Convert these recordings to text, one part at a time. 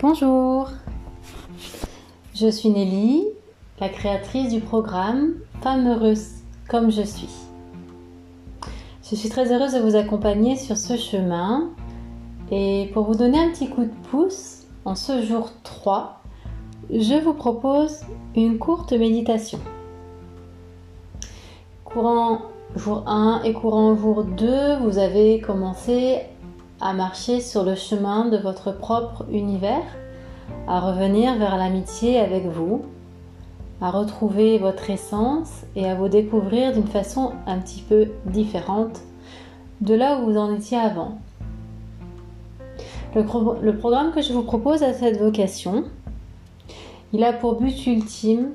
Bonjour, je suis Nelly, la créatrice du programme Femme heureuse comme je suis. Je suis très heureuse de vous accompagner sur ce chemin et pour vous donner un petit coup de pouce, en ce jour 3, je vous propose une courte méditation. Courant jour 1 et courant jour 2, vous avez commencé à marcher sur le chemin de votre propre univers, à revenir vers l'amitié avec vous, à retrouver votre essence et à vous découvrir d'une façon un petit peu différente de là où vous en étiez avant. Le, programme que je vous propose a cette vocation. Il a pour but ultime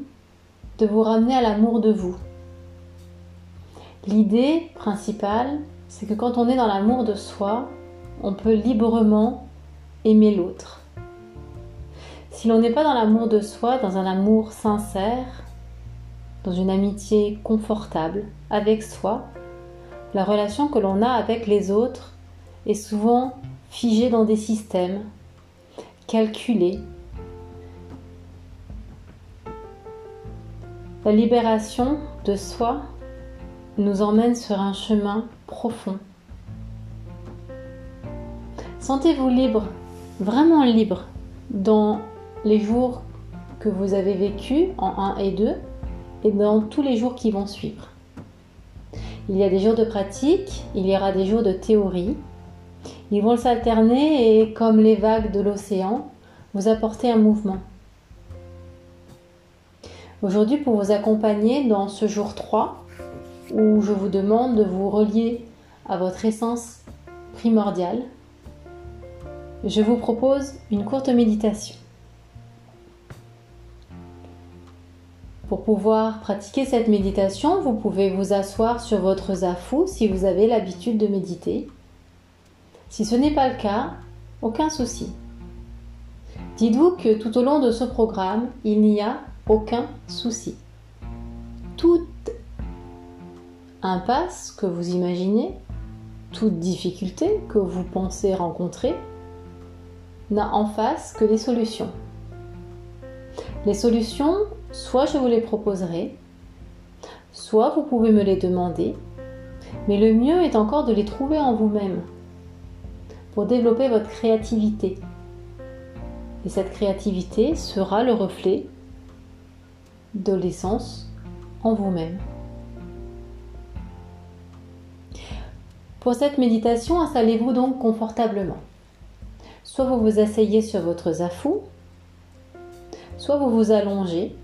de vous ramener à l'amour de vous. L'idée principale, c'est que quand on est dans l'amour de soi, on peut librement aimer l'autre. Si l'on n'est pas dans l'amour de soi, dans un amour sincère, dans une amitié confortable avec soi, la relation que l'on a avec les autres est souvent figée dans des systèmes, calculée. La libération de soi nous emmène sur un chemin profond Sentez-vous libre, vraiment libre, dans les jours que vous avez vécus en 1 et 2 et dans tous les jours qui vont suivre. Il y a des jours de pratique, il y aura des jours de théorie. Ils vont s'alterner et, comme les vagues de l'océan, vous apporter un mouvement. Aujourd'hui, pour vous accompagner dans ce jour 3, où je vous demande de vous relier à votre essence primordiale, je vous propose une courte méditation. Pour pouvoir pratiquer cette méditation, vous pouvez vous asseoir sur votre zafou si vous avez l'habitude de méditer. Si ce n'est pas le cas, aucun souci. Dites-vous que tout au long de ce programme, il n'y a aucun souci. Toute impasse que vous imaginez, toute difficulté que vous pensez rencontrer, n'a en face que des solutions. Les solutions, soit je vous les proposerai, soit vous pouvez me les demander, mais le mieux est encore de les trouver en vous-même pour développer votre créativité. Et cette créativité sera le reflet de l'essence en vous-même. Pour cette méditation, installez-vous donc confortablement. Soit vous vous asseyez sur votre zafou, soit vous vous allongez.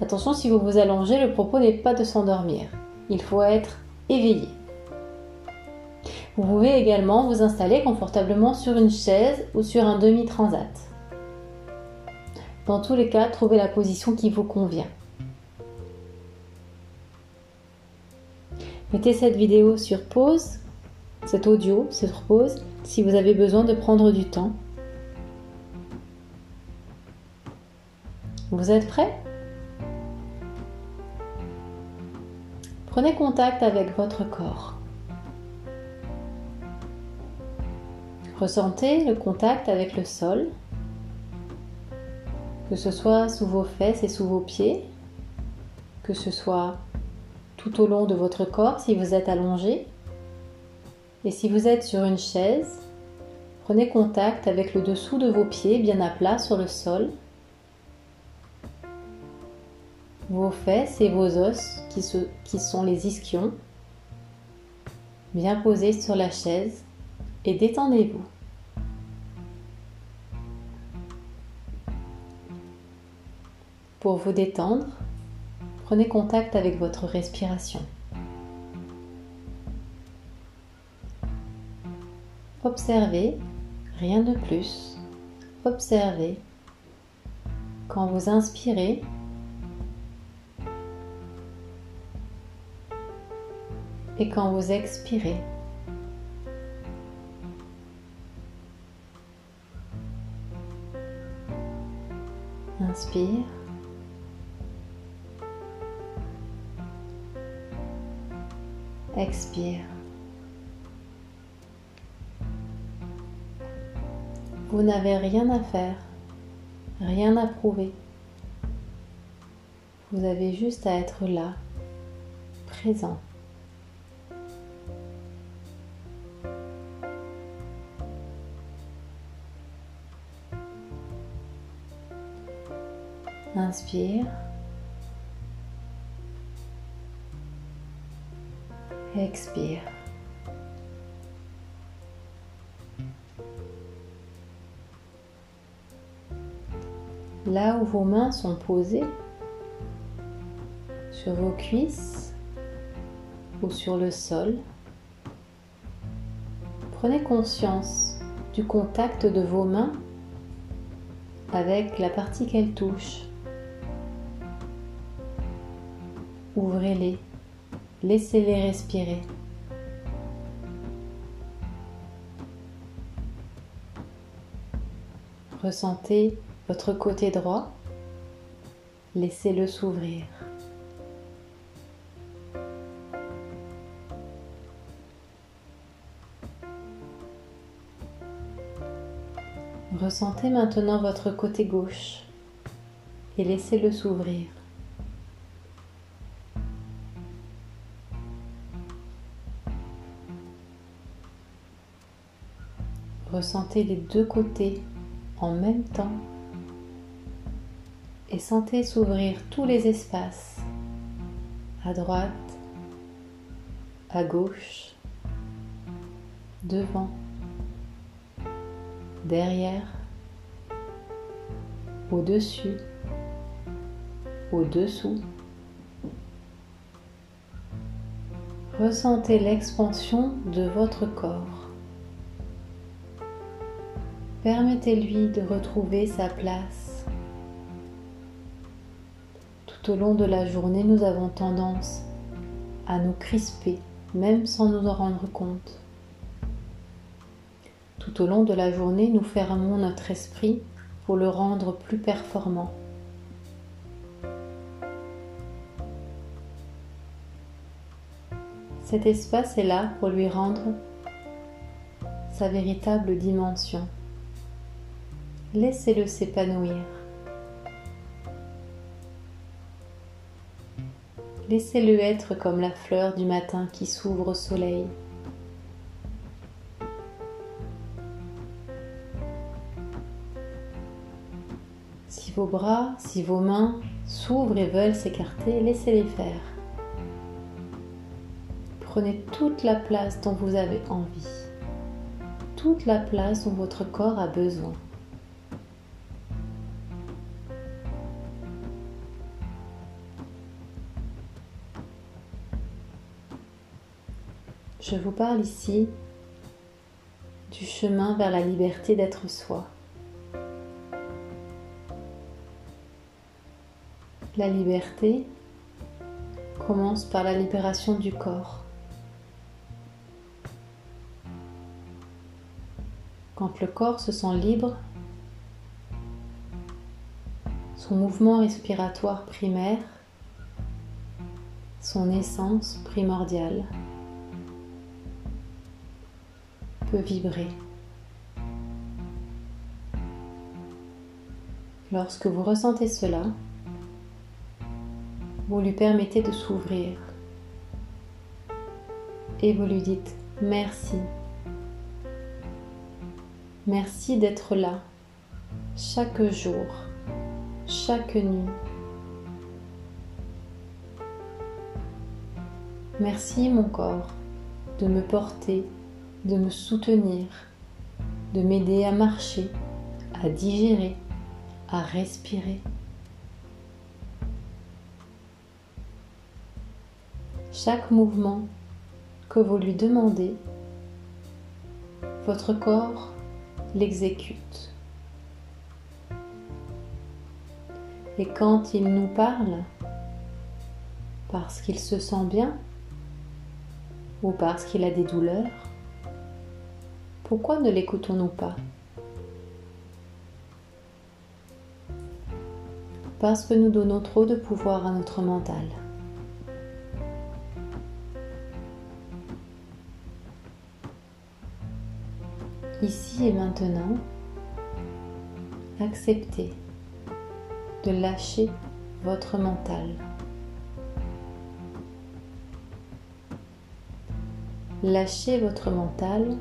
Attention, si vous vous allongez, le propos n'est pas de s'endormir. Il faut être éveillé. Vous pouvez également vous installer confortablement sur une chaise ou sur un demi-transat. Dans tous les cas, trouvez la position qui vous convient. Mettez cette vidéo sur pause, cet audio sur pause, si vous avez besoin de prendre du temps. Vous êtes prêt Prenez contact avec votre corps. Ressentez le contact avec le sol, que ce soit sous vos fesses et sous vos pieds, que ce soit tout au long de votre corps si vous êtes allongé et si vous êtes sur une chaise, prenez contact avec le dessous de vos pieds bien à plat sur le sol, vos fesses et vos os qui, sont les ischions, bien posés sur la chaise et détendez-vous. Pour vous détendre, prenez contact avec votre respiration. Observez, rien de plus. Observez quand vous inspirez et quand vous expirez. Inspire. Expire. Vous n'avez rien à faire, rien à prouver. Vous avez juste à être là, présent. Inspire. Expire. Là où vos mains sont posées, sur vos cuisses ou sur le sol, prenez conscience du contact de vos mains avec la partie qu'elles touchent. Ouvrez-les, laissez-les respirer. Ressentez votre côté droit, laissez-le s'ouvrir. Ressentez maintenant votre côté gauche et laissez-le s'ouvrir. Ressentez les deux côtés en même temps et sentez s'ouvrir tous les espaces à droite, à gauche, devant, derrière, au-dessus, au-dessous. Ressentez l'expansion de votre corps. Permettez-lui de retrouver sa place. Tout au long de la journée, nous avons tendance à nous crisper, même sans nous en rendre compte. Tout au long de la journée, nous fermons notre esprit pour le rendre plus performant. Cet espace est là pour lui rendre sa véritable dimension. Laissez-le s'épanouir. Laissez-le être comme la fleur du matin qui s'ouvre au soleil. Si vos bras, si vos mains s'ouvrent et veulent s'écarter, laissez-les faire. Prenez toute la place dont vous avez envie, toute la place dont votre corps a besoin. Je vous parle ici du chemin vers la liberté d'être soi. La liberté commence par la libération du corps. Quand le corps se sent libre, son mouvement respiratoire primaire, son essence primordiale vibrer. Lorsque vous ressentez cela, vous lui permettez de s'ouvrir et vous lui dites merci. Merci d'être là chaque jour, chaque nuit. Merci mon corps de me porter de me soutenir, de m'aider à marcher, à digérer, à respirer. Chaque mouvement que vous lui demandez, votre corps l'exécute. Et quand il nous parle, parce qu'il se sent bien ou parce qu'il a des douleurs, pourquoi ne l'écoutons-nous pas? Parce que nous donnons trop de pouvoir à notre mental. Ici et maintenant, accepter de lâcher votre mental. Lâcher votre mental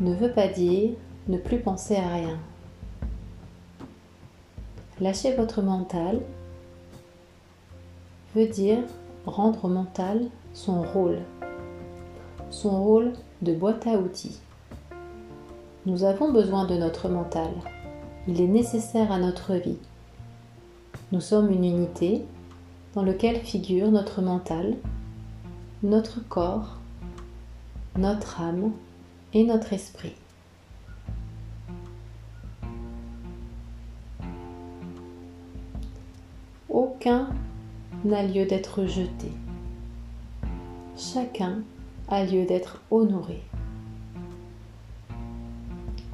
ne veut pas dire ne plus penser à rien. Lâcher votre mental veut dire rendre au mental son rôle, son rôle de boîte à outils. Nous avons besoin de notre mental. Il est nécessaire à notre vie. Nous sommes une unité dans laquelle figure notre mental, notre corps, notre âme et notre esprit. Aucun n'a lieu d'être jeté. Chacun a lieu d'être honoré.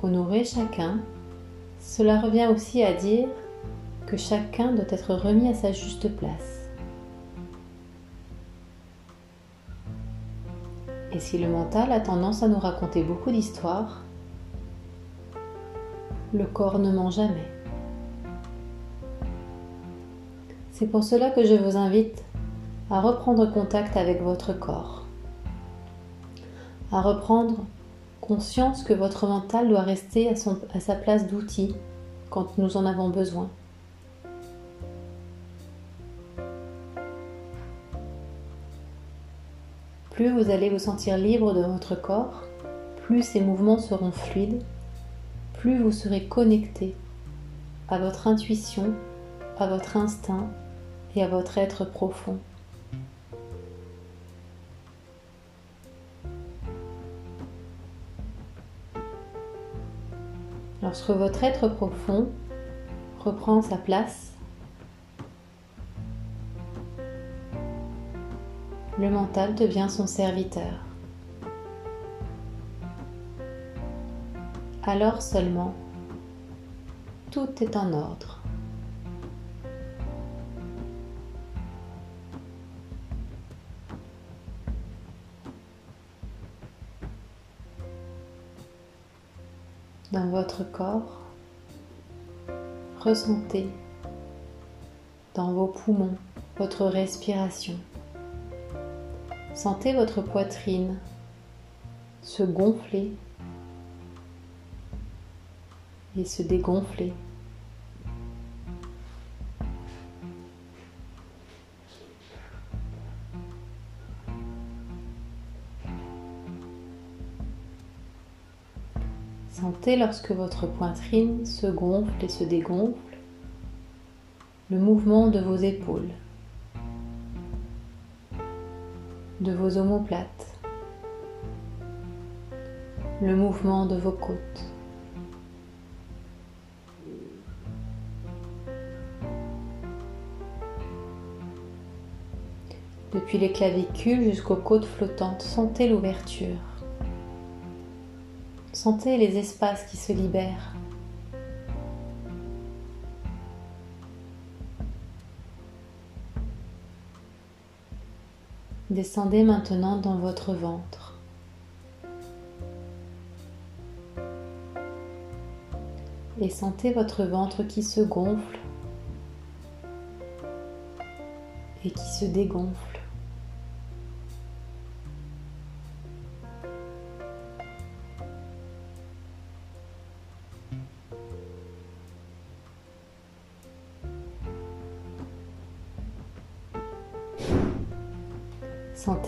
Honorer chacun, cela revient aussi à dire que chacun doit être remis à sa juste place. Et si le mental a tendance à nous raconter beaucoup d'histoires, le corps ne ment jamais. C'est pour cela que je vous invite à reprendre contact avec votre corps, à reprendre conscience que votre mental doit rester à, sa place d'outil quand nous en avons besoin. Plus vous allez vous sentir libre de votre corps, plus ces mouvements seront fluides, plus vous serez connecté à votre intuition, à votre instinct et à votre être profond. Lorsque votre être profond reprend sa place, le mental devient son serviteur. Alors seulement, tout est en ordre. Dans votre corps, ressentez dans vos poumons votre respiration. Sentez votre poitrine se gonfler et se dégonfler. Sentez lorsque votre poitrine se gonfle et se dégonfle le mouvement de vos épaules. De vos omoplates, le mouvement de vos côtes. Depuis les clavicules jusqu'aux côtes flottantes, sentez l'ouverture. Sentez les espaces qui se libèrent. Descendez maintenant dans votre ventre. Et sentez votre ventre qui se gonfle et qui se dégonfle.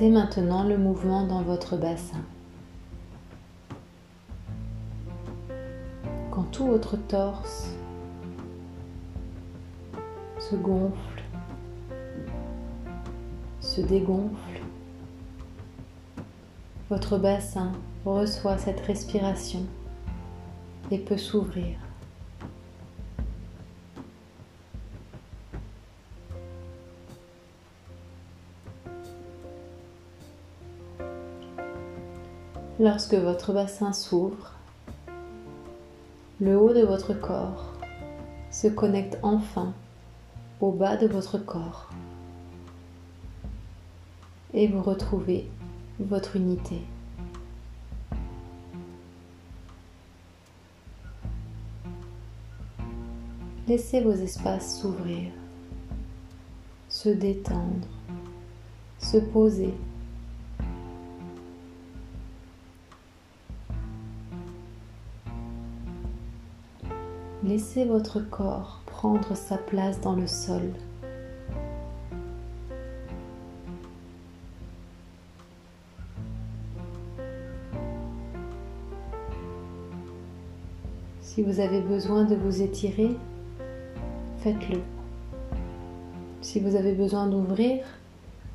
Maintenant le mouvement dans votre bassin. Quand tout votre torse se gonfle, se dégonfle, votre bassin reçoit cette respiration et peut s'ouvrir. Lorsque votre bassin s'ouvre, le haut de votre corps se connecte enfin au bas de votre corps et vous retrouvez votre unité. Laissez vos espaces s'ouvrir, se détendre, se poser. Laissez votre corps prendre sa place dans le sol. Si vous avez besoin de vous étirer, faites-le. Si vous avez besoin d'ouvrir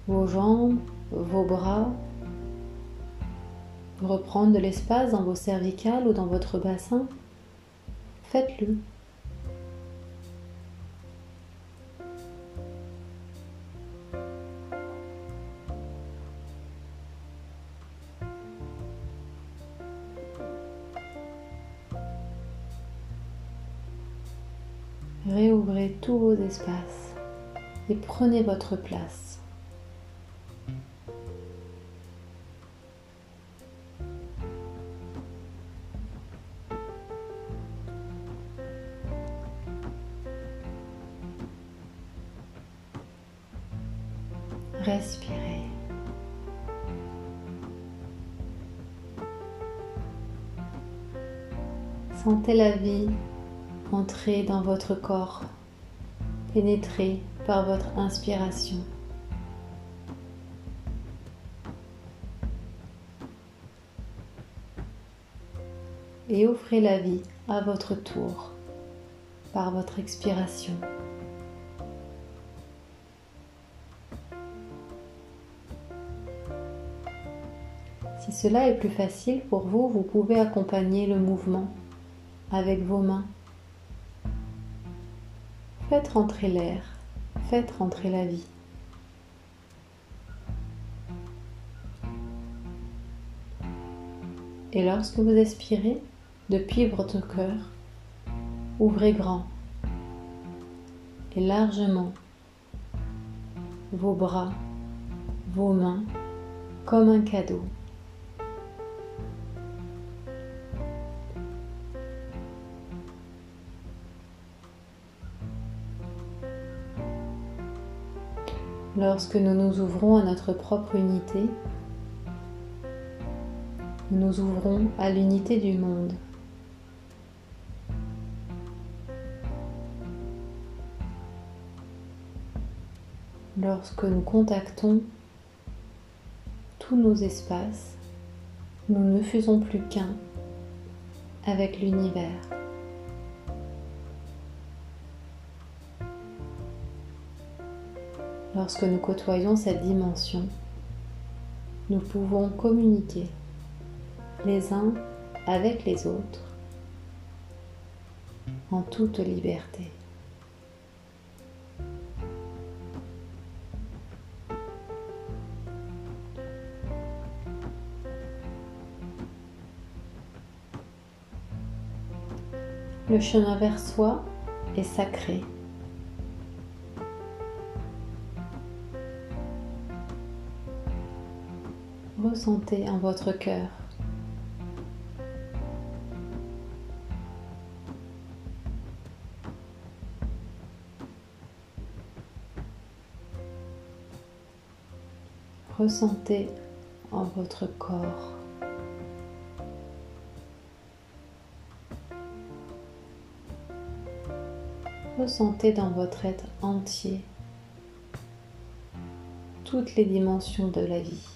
vos jambes, vos bras, reprendre de l'espace dans vos cervicales ou dans votre bassin, faites-le. Réouvrez tous vos espaces et prenez votre place. Sentez la vie entrer dans votre corps, pénétrer par votre inspiration. Et offrez la vie à votre tour par votre expiration. Si cela est plus facile pour vous, vous pouvez accompagner le mouvement avec vos mains Faites rentrer l'air, faites rentrer la vie. Et lorsque vous expirez, depuis votre cœur, ouvrez grand et largement vos bras, vos mains comme un cadeau. Lorsque nous nous ouvrons à notre propre unité, nous nous ouvrons à l'unité du monde. Lorsque nous contactons tous nos espaces, nous ne faisons plus qu'un avec l'univers. Lorsque nous côtoyons cette dimension, nous pouvons communiquer les uns avec les autres en toute liberté. Le chemin vers soi est sacré. Ressentez en votre cœur. Ressentez en votre corps. Ressentez dans votre être entier toutes les dimensions de la vie.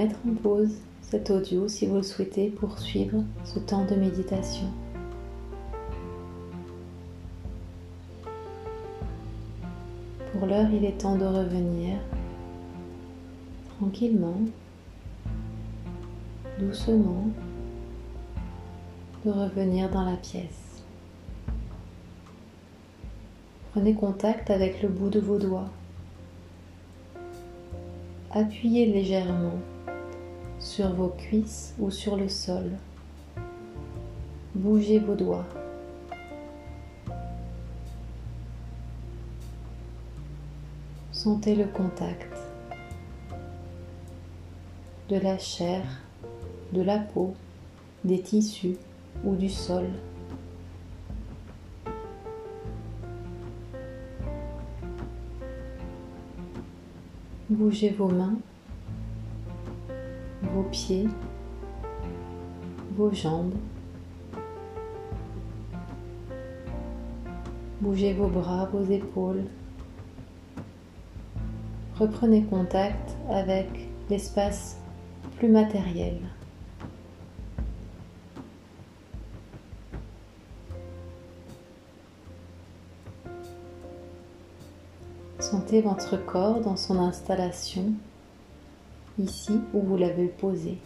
Mettre en pause cet audio si vous le souhaitez pour suivre ce temps de méditation. Pour l'heure, il est temps de revenir tranquillement, doucement, de revenir dans la pièce. Prenez contact avec le bout de vos doigts. Appuyez légèrement sur vos cuisses ou sur le sol. Bougez vos doigts. Sentez le contact de la chair, de la peau, des tissus ou du sol. Bougez vos mains, vos pieds, vos jambes. Bougez vos bras, vos épaules. Reprenez contact avec l'espace plus matériel. Sentez votre corps dans son installation, ici où vous l'avez posé.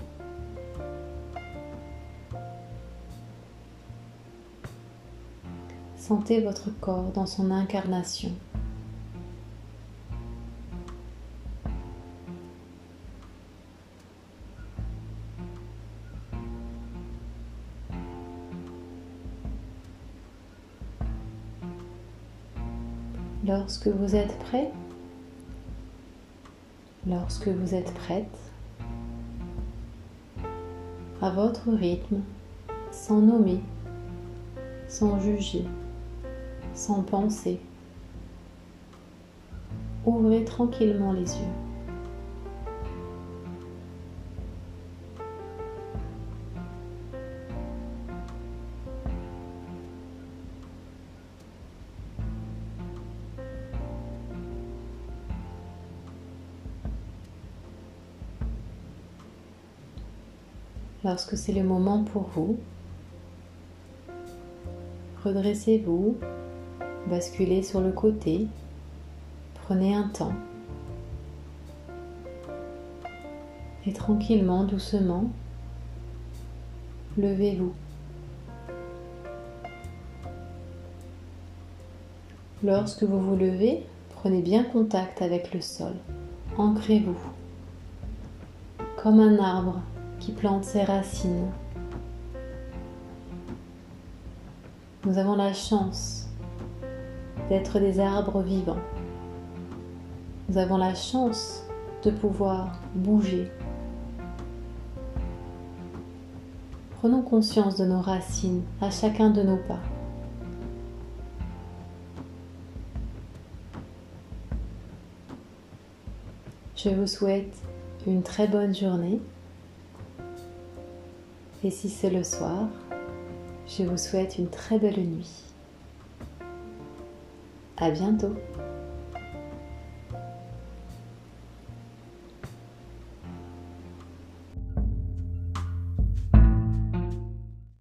Sentez votre corps dans son incarnation. Lorsque vous êtes prêt, lorsque vous êtes prête, à votre rythme, sans nommer, sans juger, sans penser, ouvrez tranquillement les yeux. Lorsque c'est le moment pour vous, redressez-vous, basculez sur le côté, prenez un temps et tranquillement, doucement, levez-vous. Lorsque vous vous levez, prenez bien contact avec le sol. Ancrez-vous comme un arbre qui plante ses racines. Nous avons la chance d'être des arbres vivants. Nous avons la chance de pouvoir bouger. Prenons conscience de nos racines à chacun de nos pas. Je vous souhaite une très bonne journée et si c'est le soir, je vous souhaite une très belle nuit. À bientôt!